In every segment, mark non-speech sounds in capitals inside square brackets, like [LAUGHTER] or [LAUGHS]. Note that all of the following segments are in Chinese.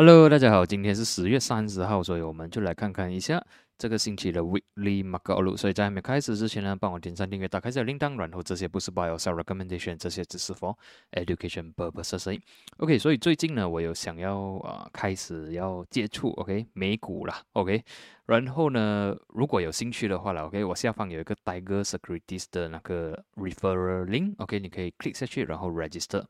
Hello，大家好，今天是十月三十号，所以我们就来看看一下这个星期的 Weekly Market Outlook。所以在还没开始之前呢，帮我点赞、订阅、打开小铃铛，然后这些不是 Buy or Sell Recommendation，这些只是 for education purposes。OK，所以最近呢，我有想要啊开始要接触 OK 美股啦 OK，然后呢，如果有兴趣的话了 OK，我下方有一个 Tiger Securities 的那个 Referral Link OK，你可以 click 下去，然后 Register。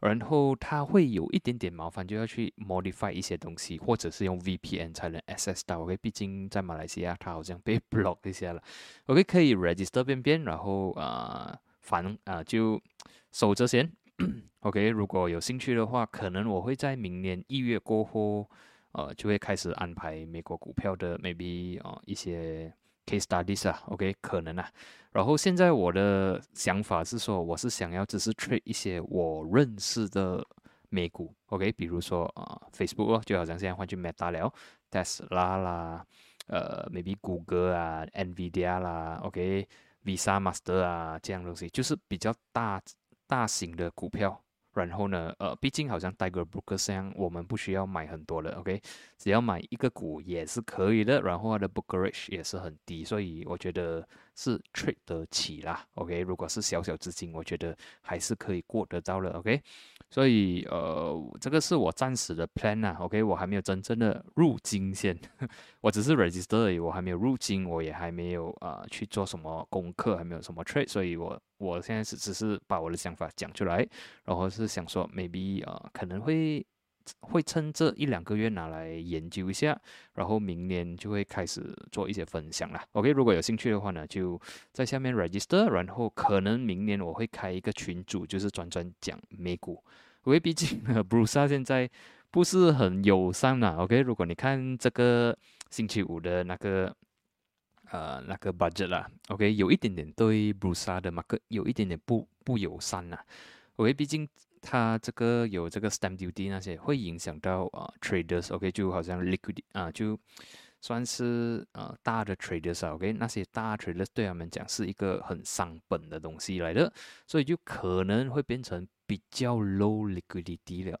然后它会有一点点麻烦，就要去 modify 一些东西，或者是用 VPN 才能 access 到。OK，毕竟在马来西亚它好像被 [LAUGHS] block 一下了。OK，可以 register 边边，然后啊，反正啊就守着先。[COUGHS] OK，如果有兴趣的话，可能我会在明年一月过后，呃，就会开始安排美国股票的 maybe 啊一些。Case studies 啊，OK，可能啊。然后现在我的想法是说，我是想要只是 trade 一些我认识的美股，OK，比如说啊，Facebook 就好像现在换去 Meta 了，Tesla 啦，呃，maybe 谷歌啊，Nvidia 啦，OK，Visa、Master 啊这样东西，就是比较大大型的股票。然后呢，呃，毕竟好像 Tiger Broker 这样，我们不需要买很多的，OK，只要买一个股也是可以的。然后它的 Brokerage 也是很低，所以我觉得是 trade 得起啦，OK。如果是小小资金，我觉得还是可以过得到了，OK。所以，呃，这个是我暂时的 plan 啊，OK，我还没有真正的入金先，[LAUGHS] 我只是 register 而已，我还没有入金，我也还没有啊去做什么功课，还没有什么 trade，所以我我现在是只是把我的想法讲出来，然后是想说 maybe 啊可能会会趁这一两个月拿来研究一下，然后明年就会开始做一些分享了，OK，如果有兴趣的话呢，就在下面 register，然后可能明年我会开一个群组，就是专专讲美股。因为毕竟呢，布鲁萨现在不是很友善呐。OK，如果你看这个星期五的那个呃那个 budget 啦，OK，有一点点对布鲁萨的马克有一点点不不友善呐。OK，毕竟它这个有这个 stamp duty 那些会影响到啊 traders。OK，就好像 liquid 啊，就算是呃大的 traders 啊。OK，那些大 traders 对他们讲是一个很伤本的东西来的，所以就可能会变成。比较 low liquidity 了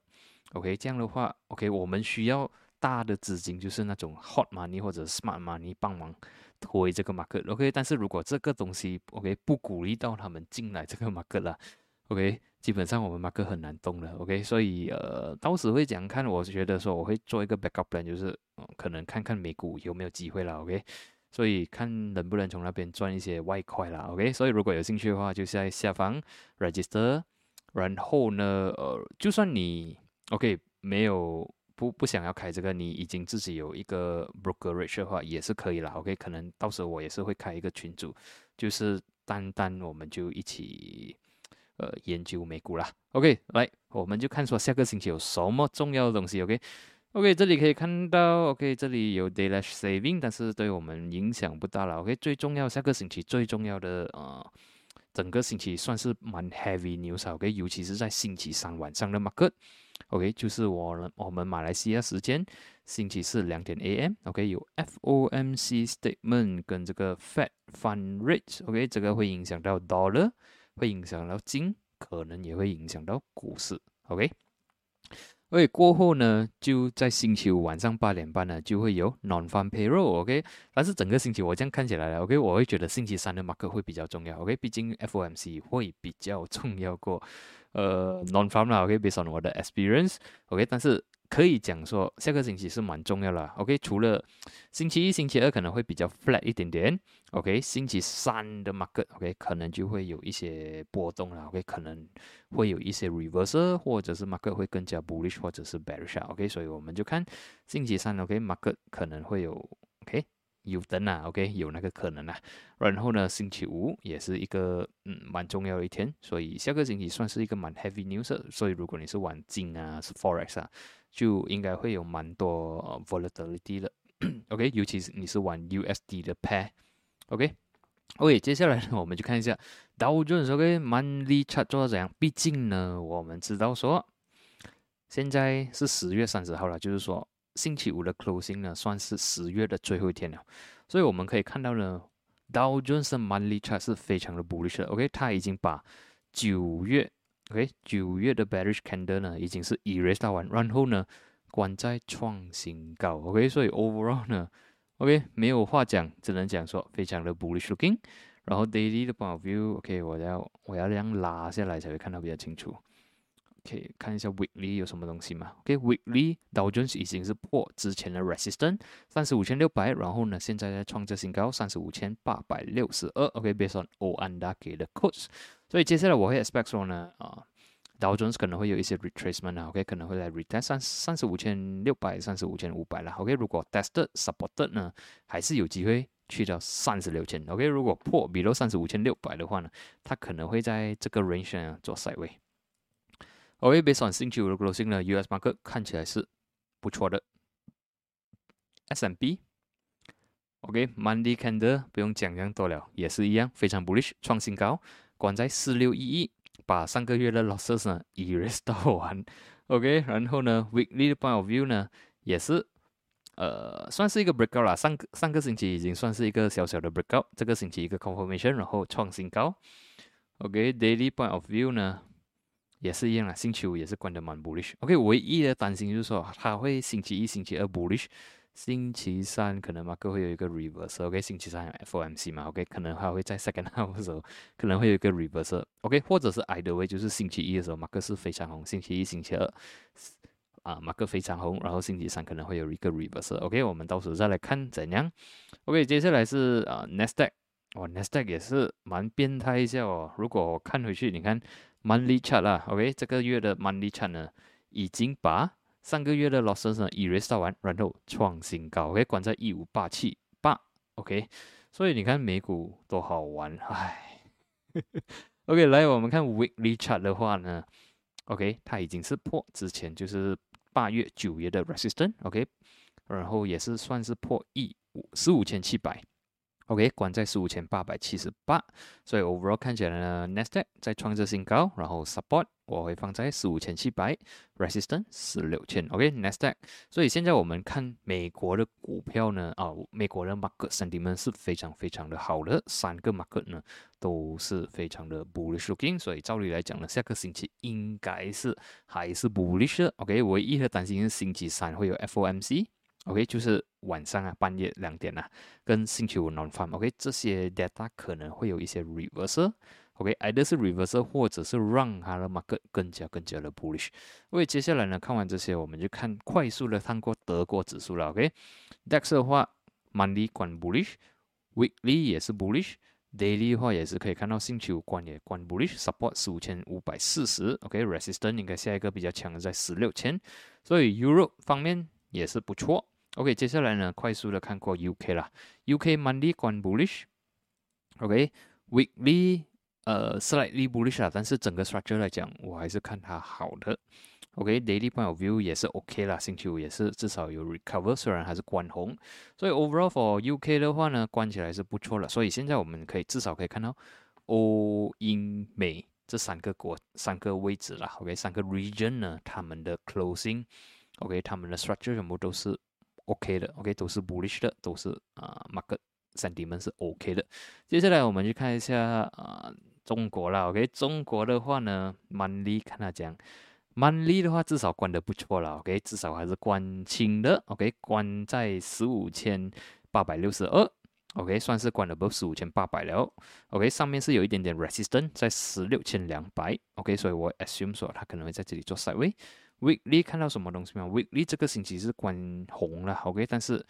，OK，这样的话，OK，我们需要大的资金，就是那种 hot money 或者 smart money 帮忙推这个 market，OK，但是如果这个东西，OK，不鼓励到他们进来这个 market 了，[LAUGHS] OK，基本上我们马克很难动了，OK，所以呃，到时会讲看，我是觉得说我会做一个 backup plan，就是可能看看美股有没有机会了，OK，所以看能不能从那边赚一些外快了，OK，所以如果有兴趣的话，就在下方 register。然后呢，呃，就算你 OK 没有不不想要开这个，你已经自己有一个 brokerage 的话，也是可以啦。OK，可能到时候我也是会开一个群组，就是单单我们就一起呃研究美股啦。OK，来，我们就看说下个星期有什么重要的东西。OK，OK，这里可以看到，OK，这里有 daily saving，但是对我们影响不大了。OK，最重要下个星期最重要的呃。整个星期算是蛮 heavy news，OK，尤其是在星期三晚上的 market，OK，就是我我们马来西亚时间星期四两点 AM，OK，有 FOMC statement 跟这个 Fed Fund Rate，OK，这个会影响到 dollar，会影响到金，可能也会影响到股市，OK。所以过后呢，就在星期五晚上八点半呢，就会有 non-farm payroll，OK。但是整个星期我这样看起来了，OK，我会觉得星期三的 mark 会比较重要，OK。毕竟 FOMC 会比较重要过呃 non-farm 啦，OK，based on 我的 experience，OK。但是可以讲说，下个星期是蛮重要的，OK。除了星期一、星期二可能会比较 flat 一点点，OK。星期三的 market，OK，可能就会有一些波动了，OK，可能会有一些 reversal，或者是 market 会更加 bullish，或者是 bearish，OK。所以我们就看星期三，OK，market 可能会有 OK 有灯啊，OK，有那个可能啊。然后呢，星期五也是一个嗯蛮重要的一天，所以下个星期算是一个蛮 heavy news。所以如果你是玩金啊，是 forex 啊。就应该会有蛮多 volatility 的，[COUGHS] OK，尤其是你是玩 USD 的 pair，OK，OK，接下来呢，我们就看一下道琼斯 OK monthly chart 做到怎样。毕竟呢，我们知道说现在是十月三十号了，就是说星期五的 closing 呢，算是十月的最后一天了。所以我们可以看到呢，道琼斯 monthly chart 是非常的 bullish 的，OK，它已经把九月。OK，九月的 bearish candle 呢，已经是 erase 到完，然后呢，关在创新高，OK，所以 overall 呢，OK 没有话讲，只能讲说非常的 bullish looking。然后 daily 的 point of view，OK，我要我要这样拉下来才会看到比较清楚。OK，看一下 weekly 有什么东西嘛？OK，weekly Dow Jones 已经是破之前的 resistance 三十五千六百，然后呢，现在在创着新高三十五千八百六十二。OK，based on O and A 给的 Codes 所以接下来我会 expect 说呢，啊，Dow Jones 可能会有一些 retracement 啊，OK，可能会来 retest 三三十五千六百、三十五千五百啦。OK，如果 tested supported 呢，还是有机会去到三十六千。OK，如果破 below 三十五千六百的话呢，它可能会在这个 range 做 side way。OK，based on 星期五的 closing 呢，US market 看起来是不错的。S&P，OK，Monday candle 不用讲这样多了，也是一样，非常 bullish，创新高，关在四六一一，把上个月的 losses 呢 erase 到完。OK，然后呢，weekly point of view 呢，也是呃算是一个 breakout 啦，上上个星期已经算是一个小小的 breakout，这个星期一个 confirmation，然后创新高。OK，daily point of view 呢？也是一样啊，星期五也是关的蛮 bullish。OK，唯一的担心就是说，它会星期一、星期二 bullish，星期三可能马克会有一个 reverse。OK，星期三 FOMC 嘛，OK，可能还会在 second [LAUGHS] half 的时候可能会有一个 reverse。OK，或者是 either way，就是星期一的时候马克是非常红，星期一、星期二啊马克非常红，然后星期三可能会有一个 reverse。OK，我们到时候再来看怎样。OK，接下来是啊 Nasdaq，哇 Nasdaq 也是蛮变态一下哦。如果我看回去，你看。monthly chart 啦，OK，这个月的 monthly chart 呢，已经把上个月的 losses 呢 erase 完，然后创新高，OK，关在一五八七八，OK，所以你看美股多好玩，唉，OK，来我们看 weekly chart 的话呢，OK，它已经是破之前就是八月九月的 resistance，OK，然后也是算是破一五十五千七百。OK，关在十五千八百七十八，所以 overall 看起来呢，Nasdaq 在创着新高，然后 support 我会放在十五千七百，resistance 十六千。OK，Nasdaq，所以现在我们看美国的股票呢，啊，美国的 market sentiment 是非常非常的好的，三个 market 呢都是非常的 bullish looking，所以照理来讲呢，下个星期应该是还是 bullish 的。OK，唯一的担心是星期三会有 FOMC。OK，就是晚上啊，半夜两点啊，跟星期五 non farm。OK，这些 data 可能会有一些 reversal。OK，either 是 reversal，或者是让它的 market 更加更加的 bullish。OK，接下来呢，看完这些，我们就看快速的看过德国指数了。OK，DAX 的话，monthly 关 bullish，weekly 也是 bullish，daily 的话也是可以看到星期五关也关 bullish，support 十五千五百四十。OK，resistance 应该下一个比较强的在十六千。所以 Europe 方面也是不错。OK，接下来呢，快速的看过 UK 啦，UK Monday 关 bullish，OK，Weekly 呃 slightly bullish 啦，但是整个 structure 来讲，我还是看它好的。OK，Daily point of view 也是 OK 啦，星期五也是至少有 recover，虽然还是关红，所以 overall for UK 的话呢，关起来是不错了。所以现在我们可以至少可以看到欧、英、美这三个国三个位置啦。OK，三个 region 呢，他们的 closing，OK，他们的 structure 全部都是。OK 的，OK 都是 bullish 的，都是啊，market sentiment 是 OK 的。接下来我们去看一下啊，中国啦，OK，中国的话呢，money 看它讲 money 的话至少关的不错了，OK，至少还是关清的，OK，关在十五千八百六十二，OK，算是关了不十五千八百了，OK，上面是有一点点 resistance 在十六千两百，OK，所以我 assume 说它可能会在这里做 side way。Weekly 看到什么东西吗？Weekly 这个星期是关红了，OK，但是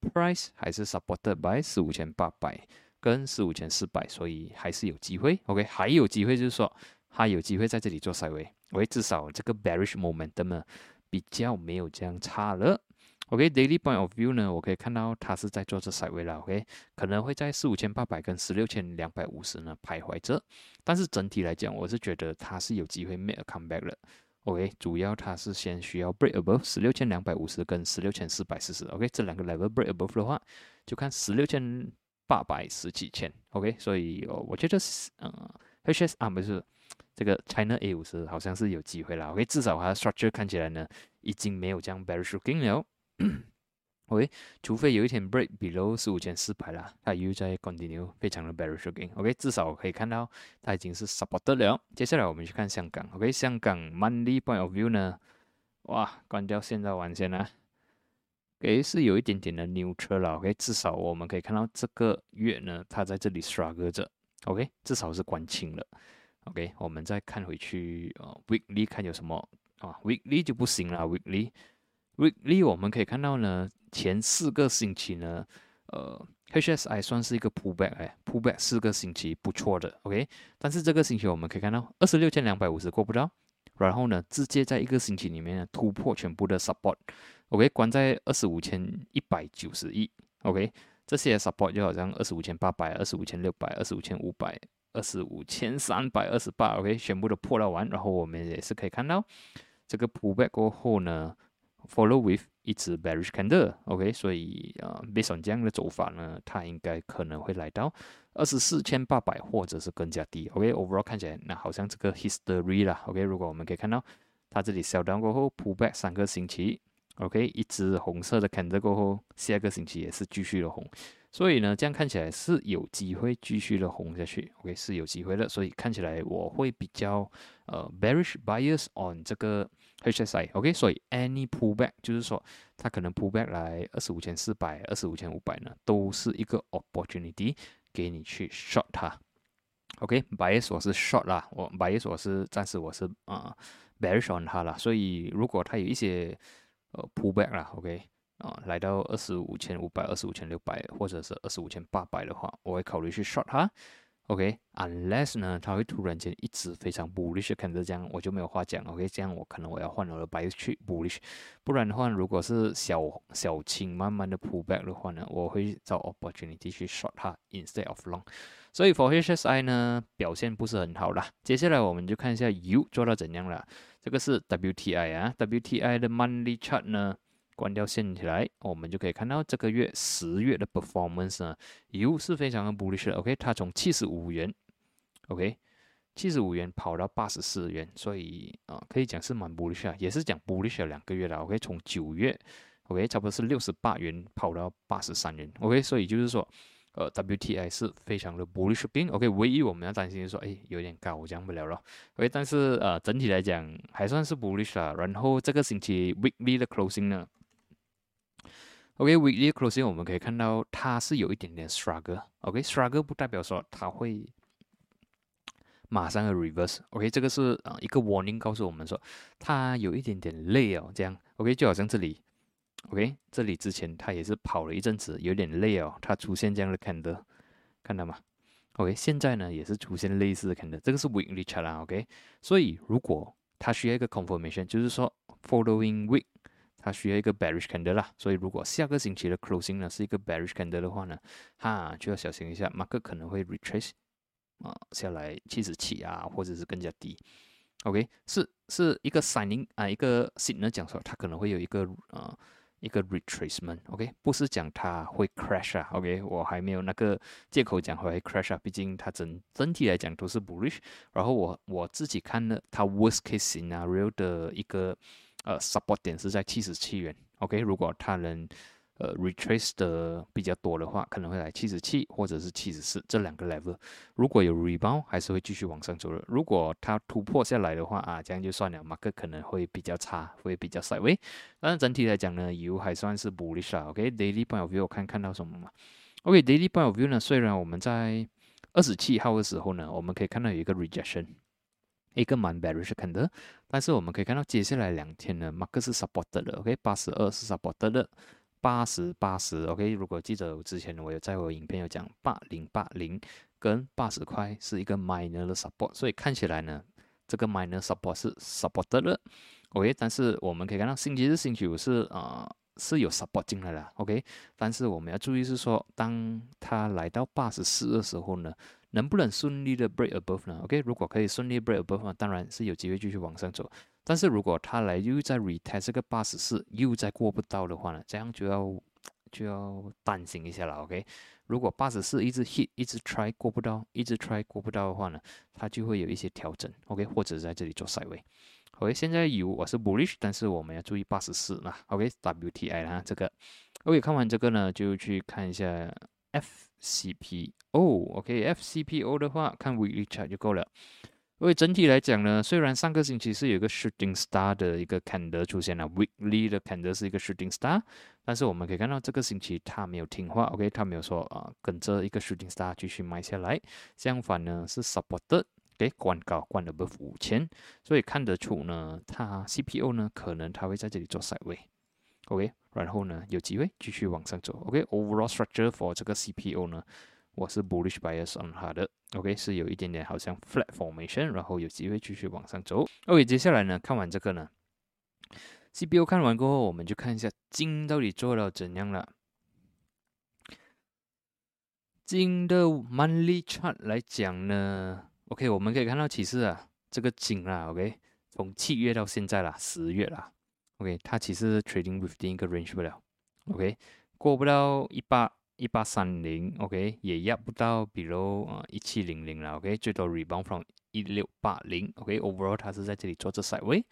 Price 还是 supported by 四五千八百跟四五千四百，所以还是有机会，OK，还有机会就是说它有机会在这里做 s i d e w a y OK，至少这个 bearish momentum 呢比较没有这样差了，OK，Daily point of view 呢，我可以看到它是在做这 s i d e w a y 了，OK，可能会在四五千八百跟十六千两百五十呢徘徊着，但是整体来讲，我是觉得它是有机会 make a comeback 了。OK，主要它是先需要 break above 十六千两百五十跟十六千四百四十。OK，这两个 level break above 的话，就看十六千八百十几千。OK，所以，我觉得是嗯，HS 啊不是这个 China A 五十好像是有机会了。OK，至少它的 structure 看起来呢，已经没有这样 bearish looking 了。OK，除非有一天 break below 十五千四百了，它又在 continue 非常的 bearish looking。OK，至少可以看到它已经是 support 了。接下来我们去看香港。OK，香港 monthly point of view 呢哇，关掉现在完先了。诶，是有一点点的 neutral 了，OK，至少我们可以看到这个月呢，它在这里 struggle 着，OK，至少是关清了，OK，我们再看回去啊，weekly 看有什么啊，weekly 就不行了 weekly 我们可以看到呢，前四个星期呢，呃，HSI 算是一个 pullback，哎，pullback 四个星期不错的，OK，但是这个星期我们可以看到二十六千两百五十过不到，然后呢，直接在一个星期里面突破全部的 support。OK，关在二十五千一百九十一。OK，这些 support 就好像二十五千八百、二十五千六百、二十五千五百、二十五千三百二十八。OK，全部都破了完。然后我们也是可以看到，这个 pullback 过后呢，follow with 一只 bearish candle。OK，所以啊，based on 这样的走法呢，它应该可能会来到二十四千八百或者是更加低。OK，overall 看起来那好像这个 history 啦。OK，如果我们可以看到它这里 sell down 过后 pullback 三个星期。OK，一只红色的 candle 过后，下个星期也是继续的红，所以呢，这样看起来是有机会继续的红下去。OK，是有机会的，所以看起来我会比较呃 bearish bias on 这个 HSI。OK，所以 any pullback 就是说它可能 pullback 来二十五千四百、二十五千五百呢，都是一个 opportunity 给你去 short 它。OK，bias 我是 short 啦，我 bias 我是暂时我是啊 bearish on 它啦，所以如果它有一些呃，pullback 啦，OK，啊，来到二十五千五百、二十五千六百，或者是二十五千八百的话，我会考虑去 short 它，OK，unless 呢，它会突然间一直非常 bullish，看着这样我就没有话讲，OK，这样我可能我要换我的 bias 去 bullish，不然的话，如果是小小青慢慢的 pullback 的话呢，我会找 opportunity 去 short 它 instead of long，所以 for HSI 呢表现不是很好啦，接下来我们就看一下 U 做到怎样了。这个是 WTI 啊，WTI 的 monthly chart 呢，关掉线起来，我们就可以看到这个月十月的 performance 呢，又是非常的 bullish 的。OK，它从七十五元，OK，七十五元跑到八十四元，所以啊，可以讲是蛮 bullish 啊，也是讲 bullish 了两个月了。OK，从九月，OK，差不多是六十八元跑到八十三元。OK，所以就是说。呃，WTI 是非常的 bullish。OK，唯一我们要担心就是说，哎，有点高，降不了了，OK，但是呃，整体来讲还算是 bullish 啦。然后这个星期 weekly 的 closing 呢，OK，weekly closing 我们可以看到它是有一点点 struggle，OK，struggle 不代表说它会马上的 reverse，OK，这个是啊一个 warning 告诉我们说它有一点点累哦，这样，OK，就好像这里。OK，这里之前它也是跑了一阵子，有点累哦。它出现这样的 candle，看到吗？OK，现在呢也是出现类似的 candle，这个是 weekly chart 啦。OK，所以如果它需要一个 confirmation，就是说 following week 它需要一个 bearish candle 啦。所以如果下个星期的 closing 呢是一个 bearish candle 的话呢，哈就要小心一下，market 可能会 retrace 啊下来七十七啊，或者是更加低。OK，是是一个 signing 啊一个 signal 讲说它可能会有一个啊。一个 retracement，OK，不是讲它会 crash 啊，OK，我还没有那个借口讲会 crash 啊，毕竟它整整体来讲都是 bullish。然后我我自己看呢它 worst case scenario 的一个呃 support 点是在七十七元，OK，如果它能呃，retrace 的比较多的话，可能会来七十七或者是七十四这两个 level。如果有 rebound，还是会继续往上走的。如果它突破下来的话啊，这样就算了，马克可能会比较差，会比较 s i d e w a y 但是整体来讲呢油还算是 bullish 啊。OK，daily point of view 看看到什么嘛？OK，daily point of view 呢，虽然我们在二十七号的时候呢，我们可以看到有一个 rejection，一个蛮 bearish 的，但是我们可以看到接下来两天呢，马克是 supported 的。OK，八十二是 supported 的。八十八十，OK。如果记得之前我有在我影片有讲八零八零跟八十块是一个 minor 的 support，所以看起来呢，这个 minor support 是 supported 的，OK。但是我们可以看到星期日、星期五是啊是有 support 进来的，OK。但是我们要注意是说，当它来到八十四的时候呢，能不能顺利的 break above 呢？OK。如果可以顺利 break above 当然是有机会继续往上走。但是如果他来又在 retest 这个八十四又再过不到的话呢，这样就要就要担心一下了，OK？如果八十四一直 hit 一直 try 过不到，一直 try 过不到的话呢，它就会有一些调整，OK？或者在这里做 side way。OK？现在有我是 bullish，但是我们要注意八十四啦，OK？WTI 啦这个，OK？看完这个呢，就去看一下 FCPO，OK？FCPO 的话看 weekly chart 就够了。因为整体来讲呢，虽然上个星期是有一个 shooting star 的一个 candle 出现了，weekly 的 candle 是一个 shooting star，但是我们可以看到这个星期它没有听话，OK，它没有说啊跟着一个 shooting star 继续买下来，相反呢是 supported，给关高关 above 五千，所以看得出呢，它 CPO 呢可能它会在这里做 side way，OK，然后呢有机会继续往上走，OK，overall structure for 这个 CPO 呢。我是 bullish bias on 它的，OK 是有一点点好像 flat formation，然后有机会继续往上走。OK，接下来呢，看完这个呢，CPO 看完过后，我们就看一下金到底做到怎样了。金的 monthly chart 来讲呢，OK 我们可以看到其实啊，这个金啊，OK 从七月到现在啦，十月啦，OK 它其实 trading within 一个 range 不了，OK 过不到一八。一八三零，OK，也压不到，比如啊一七零零了，OK，最多 rebound from 一六八零，OK，overall 它是在这里做这 side way，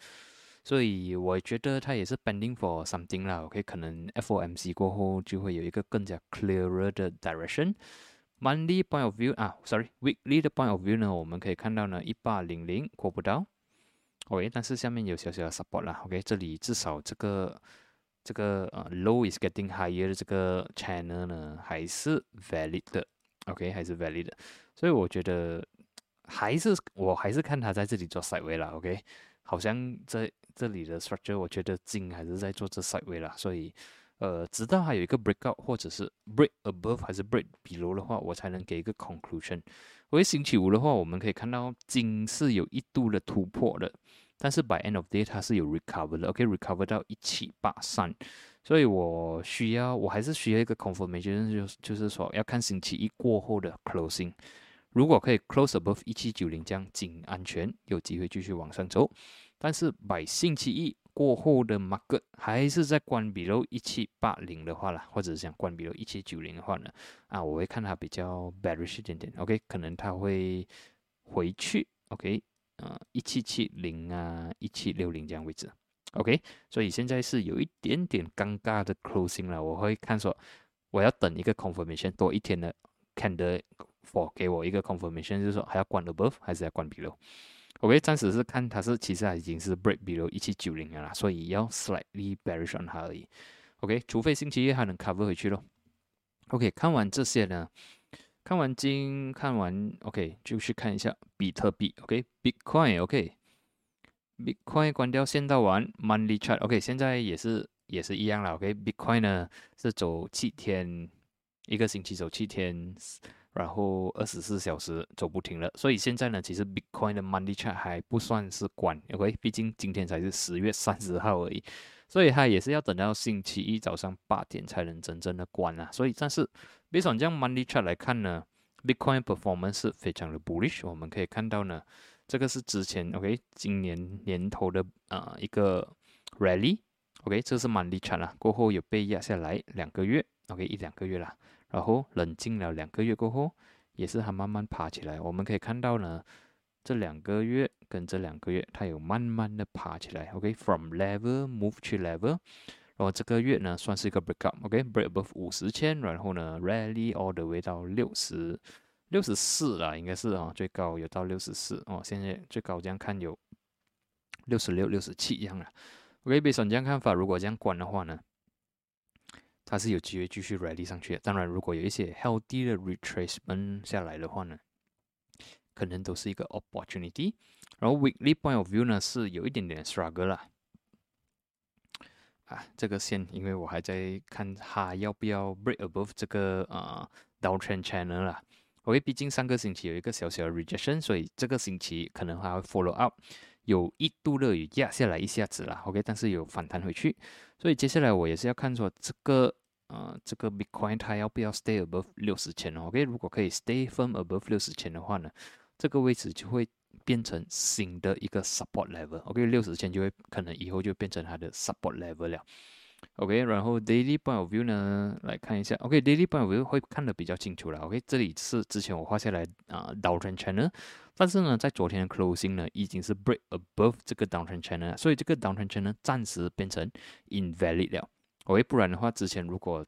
所以我觉得它也是 pending for something 啦，OK，可能 FOMC 过后就会有一个更加 clearer 的 direction。Monthly point of view 啊，sorry，weekly 的 point of view 呢，我们可以看到呢一八零零过不到，OK，但是下面有小小的 support 啦，OK，这里至少这个。这个呃 low is getting higher 的这个 channel 呢，还是 valid 的，OK，还是 valid 的，所以我觉得还是我还是看它在这里做 side way 啦，OK，好像在这里的 structure，我觉得金还是在做这 side way 啦，所以呃，直到还有一个 breakout 或者是 break above 还是 break below 的话，我才能给一个 conclusion。因为星期五的话，我们可以看到金是有一度的突破的。但是 by end of day 它是有 recover 的，OK，recover 到一七八三，所以我需要，我还是需要一个 confirmation，就是就是说要看星期一过后的 closing，如果可以 close above 一七九零，这样仅安全，有机会继续往上走。但是 by 星期一过后的 market 还是在关闭喽一七八零的话啦，或者是想关闭喽一七九零的话呢，啊，我会看它比较 bearish 一点点，OK，可能它会回去，OK。一七七零啊，一七六零这样位置，OK，所以现在是有一点点尴尬的 closing 了。我会看说，我要等一个 confirmation 多一天的 candle for 给我一个 confirmation，就是说还要关 above 还是要关 below？OK，暂时是看它是其实已经是 break below 一七九零了，所以要 slightly bearish on 它而已。OK，除非星期一还能 cover 回去咯。OK，看完这些呢。看完金，看完 OK，就去看一下比特币 OK，Bitcoin OK，Bitcoin 关掉线到完，Monthly Chart OK，现在也是也是一样了 OK，Bitcoin 呢是走七天，一个星期走七天，然后二十四小时走不停了，所以现在呢，其实 Bitcoin 的 Monthly Chart 还不算是关 OK，毕竟今天才是十月三十号而已。所以它也是要等到星期一早上八点才能真正的关啊。所以，但是从这样 money chart 来看呢，Bitcoin performance 是非常的 bullish。我们可以看到呢，这个是之前 OK 今年年头的啊一个 rally，OK 这是 money chart 啦，过后有被压下来两个月，OK 一两个月啦，然后冷静了两个月过后，也是它慢慢爬起来。我们可以看到呢。这两个月跟这两个月，它有慢慢的爬起来，OK，from level move to level，然后这个月呢算是一个 break up，OK，break above 五十千，然后呢 rally all the way 到六十六十四了，应该是啊，最高有到六十四哦，现在最高这样看有六十六、六十七一样了，OK，比上这样看法，如果这样管的话呢，它是有机会继续 rally 上去的。当然，如果有一些 healthy 的 retracement 下来的话呢？可能都是一个 opportunity，然后 weekly point of view 呢是有一点点 struggle 了，啊，这个线因为我还在看它要不要 break above 这个呃 downtrend channel 啦，OK，毕竟上个星期有一个小小的 rejection，所以这个星期可能还会 follow up，有一度的有压下来一下子啦，OK，但是有反弹回去，所以接下来我也是要看说这个呃这个 Bitcoin 它要不要 stay above 六十千，OK，如果可以 stay firm above 六十千的话呢？这个位置就会变成新的一个 support level，OK，六十千就会可能以后就变成它的 support level 了，OK，然后 daily point of view 呢，来看一下，OK，daily point of view 会看得比较清楚了，OK，这里是之前我画下来啊 downtrend channel，但是呢，在昨天的 closing 呢，已经是 break above 这个 downtrend channel，所以这个 downtrend channel 暂时变成 invalid 了，OK，不然的话，之前如果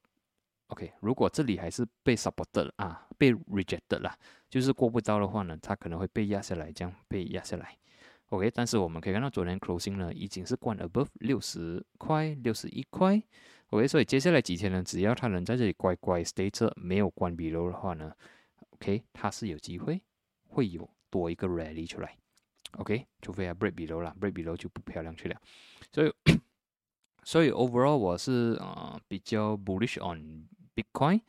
OK，如果这里还是被 support 的啊被 rejected 啦，就是过不到的话呢，它可能会被压下来，这样被压下来。OK，但是我们可以看到昨天 closing 呢已经是关 above 六十块、六十一块。OK，所以接下来几天呢，只要它能在这里乖乖 stay 着，没有关 below 的话呢，OK，它是有机会会有多一个 rally 出来。OK，除非它 break below 啦，break below 就不漂亮去了。所以，所以 overall 我是呃比较 bullish on Bitcoin。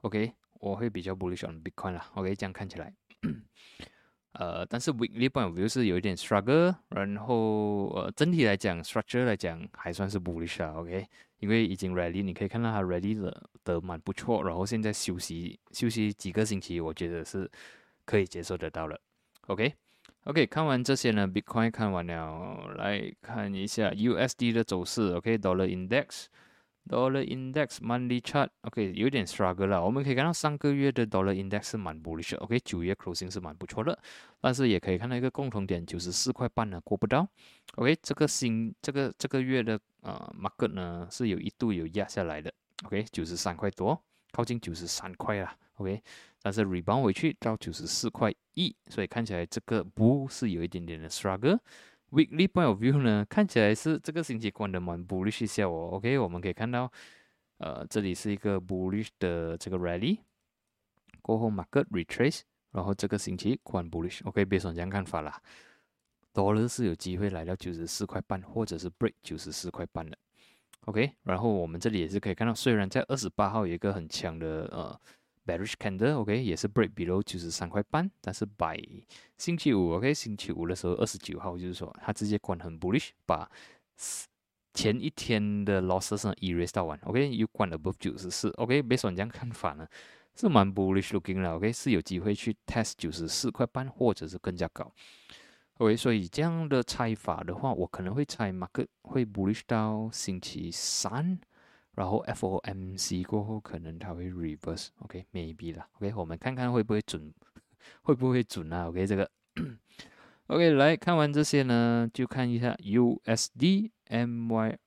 OK，我会比较 bullish on Bitcoin 啦。OK，这样看起来。呃，但是 weekly point view 是有一点 struggle，然后呃，整体来讲，structure 来讲还算是 bullish 啊，OK，因为已经 ready，你可以看到它 ready 的的蛮不错，然后现在休息休息几个星期，我觉得是可以接受得到了，OK，OK，看完这些呢，Bitcoin 看完了，来看一下 USD 的走势，OK，Dollar Index。Dollar Index Monthly Chart，OK，有点 struggle 了。我们可以看到上个月的 Dollar Index 是蛮 bullish 的，OK，九月 closing 是蛮不错的。但是也可以看到一个共同点，九十四块半呢过不到。OK，这个新这个这个月的呃 market 呢是有一度有压下来的，OK，九十三块多，靠近九十三块了，OK，但是 rebound 回去到九十四块一，所以看起来这个不是有一点点的 struggle。Weekly point of view 呢，看起来是这个星期关的蛮 bullish 一下哦。OK，我们可以看到，呃，这里是一个 bullish 的这个 rally，过后 market retrace，然后这个星期关 bullish。OK，别说这样看法啦，Dollar 是有机会来到九十四块半，或者是 break 九十四块半的。OK，然后我们这里也是可以看到，虽然在二十八号有一个很强的呃。Bearish candle，OK，也是 break below 九十三块半，但是 by 星期五，OK，星期五的时候二十九号，就是说它直接关很 bullish，把前一天的 losses 呢 erase 到完，OK，又关了 above 九十四，OK，别说你这样看法呢，是蛮 bullish looking 了，OK，是有机会去 test 九十四块半或者是更加高，OK，所以这样的猜法的话，我可能会猜 market 会 bullish 到星期三。然后 FOMC 过后，可能它会 reverse，OK，maybe 啦，OK，我们看看会不会准，[LAUGHS] 会不会准啊？OK，这个，OK，来看完这些呢，就看一下 USD MYR，OK，USD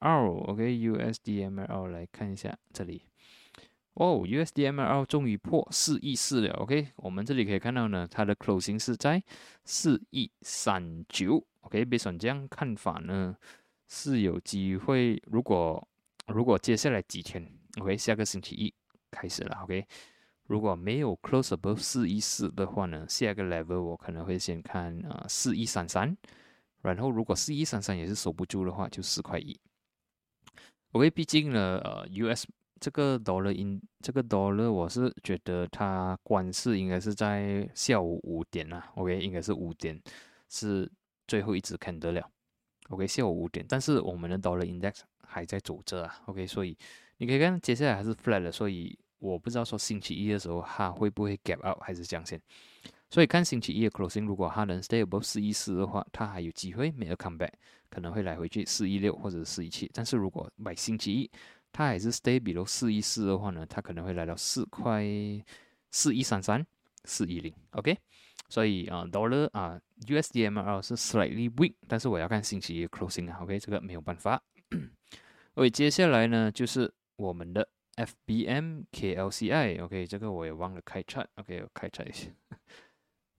MYR 来看一下这里，哦，USD MYR 终于破四亿四了，OK，我们这里可以看到呢，它的 closing 是在四亿三九，OK，别算这样看法呢，是有机会，如果如果接下来几天，OK，下个星期一开始了，OK，如果没有 close above 四一四的话呢，下个 level 我可能会先看啊四一三三，然后如果四一三三也是守不住的话，就四块一。OK，毕竟呢，呃，US 这个 dollar in 这个 dollar 我是觉得它关市应该是在下午五点啊，OK，应该是五点是最后一只看得了，OK，下午五点，但是我们的 dollar index。还在走着啊，OK，所以你可以看接下来还是 flat 的，所以我不知道说星期一的时候它会不会 gap out 还是降线，所以看星期一的 closing，如果它能 stay above 四一四的话，它还有机会没有 come back，可能会来回去四一六或者四一七，但是如果买星期一它还是 stay below 四一四的话呢，它可能会来到四块四一三三四一零，OK，所以啊 dollar 啊 USDMR 是 slightly weak，但是我要看星期一 closing 啊，OK，这个没有办法。OK，接下来呢就是我们的 FBM KLCI，OK，这个我也忘了开 chat。OK，我开 chat 一下，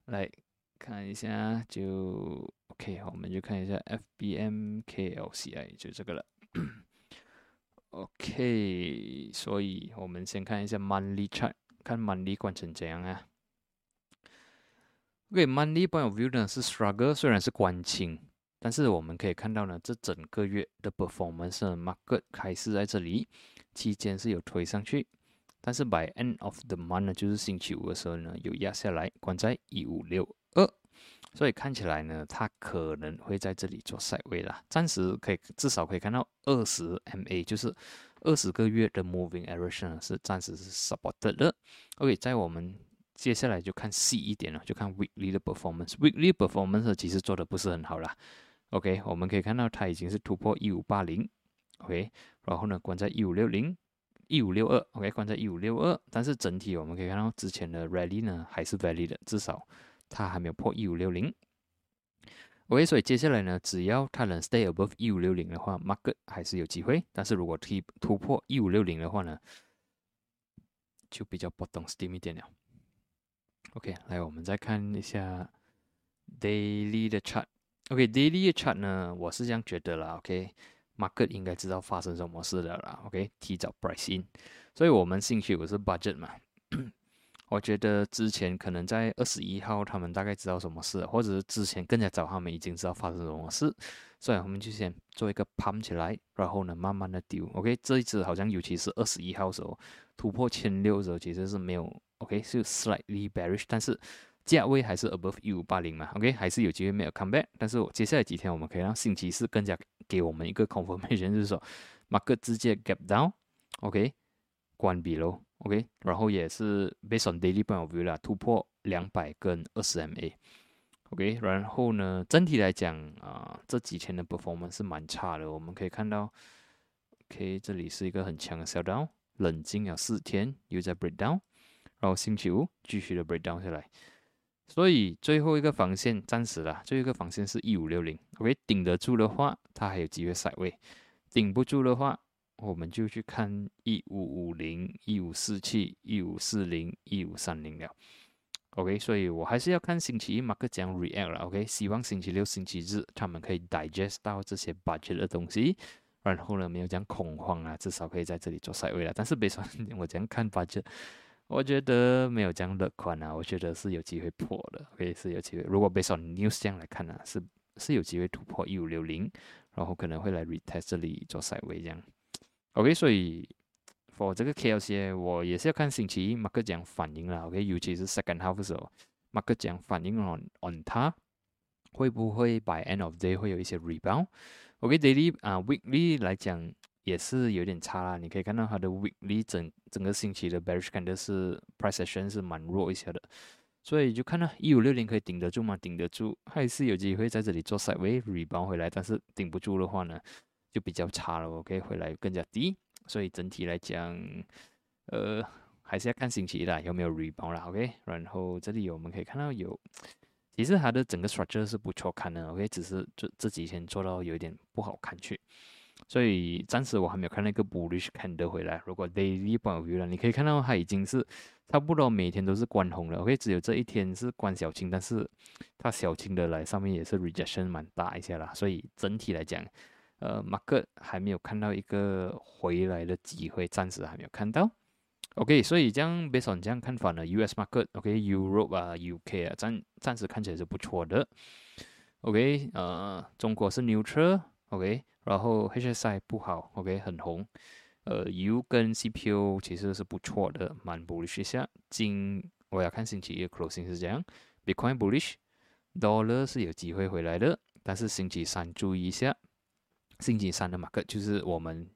来看一下就 OK，我们就看一下 FBM KLCI 就这个了。OK，所以我们先看一下 monthly chart，看 monthly 关成怎样啊 OK，moneypointview 呢是 struggle，虽然是关清。但是我们可以看到呢，这整个月的 performance market 开始在这里期间是有推上去，但是 by end of the month 呢，就是星期五的时候呢，有压下来，关在一五六二，所以看起来呢，它可能会在这里做赛位啦。暂时可以至少可以看到二十 MA，就是二十个月的 moving average 呢是暂时是 supported 的。OK，在我们接下来就看细一点了，就看 weekly 的 performance，weekly performance 其实做的不是很好啦。OK，我们可以看到它已经是突破一五八零，OK，然后呢关在一五六零、一五六二，OK，关在一五六二，但是整体我们可以看到之前的 rally 呢还是 valid 的，至少它还没有破一五六零。OK，所以接下来呢，只要它能 stay above 一五六零的话，market 还是有机会，但是如果突突破一五六零的话呢，就比较波动 steam 一点了。OK，来我们再看一下 daily 的 chart。OK，daily 的 chart 呢，我是这样觉得啦。OK，market 应该知道发生什么事的啦。OK，提早 price in，所以我们兴趣我是 budget 嘛。我觉得之前可能在二十一号，他们大概知道什么事，或者是之前更加早，他们已经知道发生什么事，所以我们就先做一个 pump 起来，然后呢，慢慢的丢。OK，这一次好像尤其是二十一号时候突破千六的时候，其实是没有 OK，是 slightly bearish，但是价位还是 above 一五八零嘛。OK，还是有机会没有 come back，但是我接下来几天我们可以让星期四更加给我们一个 confirmation，就是说 market 直接 gap down，OK，关闭喽。OK，然后也是 based on daily point of view 啦，突破两百跟二十 MA，OK，然后呢，整体来讲啊，这几天的 performance 是蛮差的，我们可以看到，OK，这里是一个很强的 sell down，冷静了四天又在 break down，然后星期五继续的 break down 下来，所以最后一个防线暂时了，最后一个防线是一五六零，OK，顶得住的话，它还有机会 side 位，顶不住的话。我们就去看一五五零、一五四七、一五四零、一五三零了。OK，所以我还是要看星期一马克讲 react 了。OK，希望星期六、星期日他们可以 digest 到这些 budget 的东西，然后呢没有讲恐慌啊，至少可以在这里做赛位了。但是别说我这样看 budget，我觉得没有这样乐观啊，我觉得是有机会破的。OK，是有机会。如果 based on news 这样来看呢，是是有机会突破一五六零，然后可能会来 retest 这里做赛位这样。OK，所以，for 这个 KLC，我也是要看星期一马克讲反应了。OK，尤其是 second half 的时候，马克讲反应 on on 它会不会 by end of day 会有一些 rebound。OK，daily 啊 weekly 来讲也是有点差啦。你可以看到它的 weekly 整整个星期的 bearish candle 是 price action 是蛮弱一些的，所以就看到一五六零可以顶得住吗？顶得住，还是有机会在这里做 sideways rebound 回来。但是顶不住的话呢？就比较差了，OK，回来更加低，所以整体来讲，呃，还是要看星期一啦，有没有 rebound 啦，OK。然后这里有我们可以看到有，其实它的整个 structure 是不错看的，OK，只是这这几天做到有一点不好看去，所以暂时我还没有看那个 bullish 看得回来。如果 daily point of view 了，你可以看到它已经是差不多每天都是关红了，OK，只有这一天是关小青，但是它小青的来上面也是 rejection 蛮大一些啦，所以整体来讲。呃，market 还没有看到一个回来的机会，暂时还没有看到。OK，所以这样，based on 这样看法呢，US market，OK，Europe 啊，UK 啊，暂暂时看起来是不错的。OK，呃，中国是 neutral OK，然后 HSI 不好，OK，很红。呃，U 跟 CPU 其实是不错的，蛮 bullish 一下。今我要看星期一 closing 是这样，Bitcoin bullish，Dollar 是有机会回来的，但是星期三注意一下。星期三的马克就是我们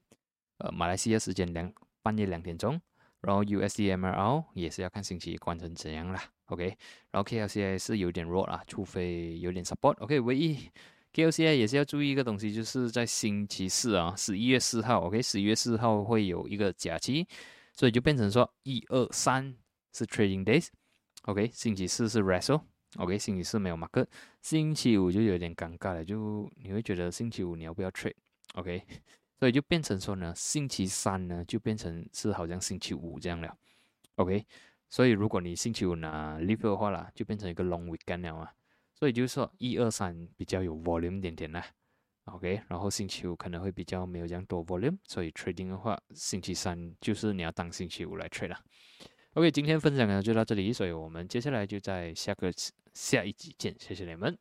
呃马来西亚时间两半夜两点钟，然后 USDMRL 也是要看星期一关成怎样啦，OK，然后 KLCI 是有点弱啦，除非有点 support，OK，唯一 KLCI 也是要注意一个东西，就是在星期四啊，十一月四号，OK，十一月四号会有一个假期，所以就变成说一二三是 trading days，OK，星期四是 rest。OK，星期四没有 market，，星期五就有点尴尬了，就你会觉得星期五你要不要 trade？OK，[LAUGHS] 所以就变成说呢，星期三呢就变成是好像星期五这样了。OK，所以如果你星期五拿 leave 的话啦，就变成一个 long weekend 了啊。所以就是说一二三比较有 volume 点点啦。OK，然后星期五可能会比较没有这样多 volume，所以 trading 的话，星期三就是你要当星期五来 trade 啦。OK，今天分享呢就到这里，所以我们接下来就在下个下一集见，谢谢你们。